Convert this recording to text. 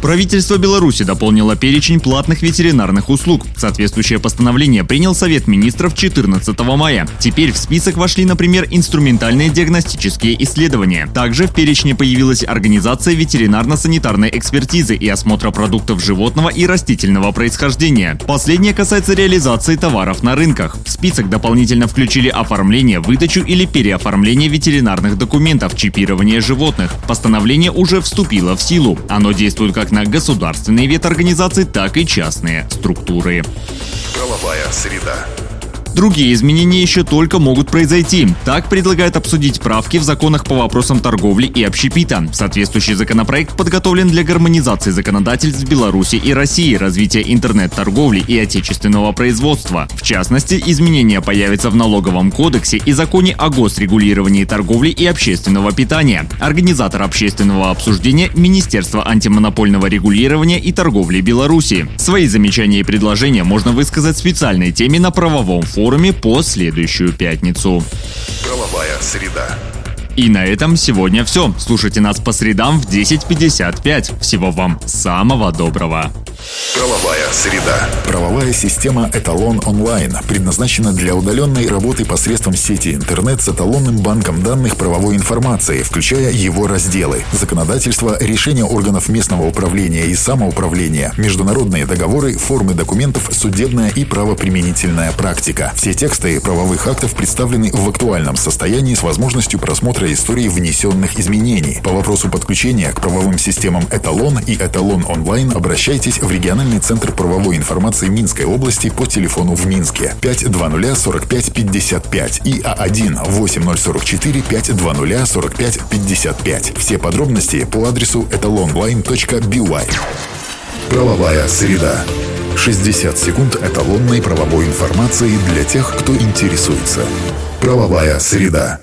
Правительство Беларуси дополнило перечень платных ветеринарных услуг. Соответствующее постановление принял Совет министров 14 мая. Теперь в список вошли, например, инструментальные диагностические исследования. Также в перечне появилась организация ветеринарно-санитарной экспертизы и осмотра продуктов животного и растительного происхождения. Последнее касается реализации товаров на рынках. В список дополнительно включили оформление, выдачу или переоформление ветеринарных документов, чипирование животных. Постановление уже вступило в силу. Оно действует как на государственные веторганизации, так и частные структуры. Правовая среда. Другие изменения еще только могут произойти. Так предлагают обсудить правки в законах по вопросам торговли и общепита. Соответствующий законопроект подготовлен для гармонизации законодательств Беларуси и России, развития интернет-торговли и отечественного производства. В частности, изменения появятся в налоговом кодексе и законе о госрегулировании торговли и общественного питания. Организатор общественного обсуждения – Министерство антимонопольного регулирования и торговли Беларуси. Свои замечания и предложения можно высказать в специальной теме на правовом форуме форуме по следующую пятницу. Правовая среда. И на этом сегодня все. Слушайте нас по средам в 10.55. Всего вам самого доброго. Правовая среда. Правовая система «Эталон онлайн» предназначена для удаленной работы посредством сети интернет с эталонным банком данных правовой информации, включая его разделы. Законодательство, решения органов местного управления и самоуправления, международные договоры, формы документов, судебная и правоприменительная практика. Все тексты правовых актов представлены в актуальном состоянии с возможностью просмотра истории внесенных изменений. По вопросу подключения к правовым системам «Эталон» и «Эталон онлайн» обращайтесь в региональный центр правовой информации Минской области по телефону в Минске 520 45 55 и А1 8044 520 45 55. Все подробности по адресу etalonline.by. Правовая среда. 60 секунд эталонной правовой информации для тех, кто интересуется. Правовая среда.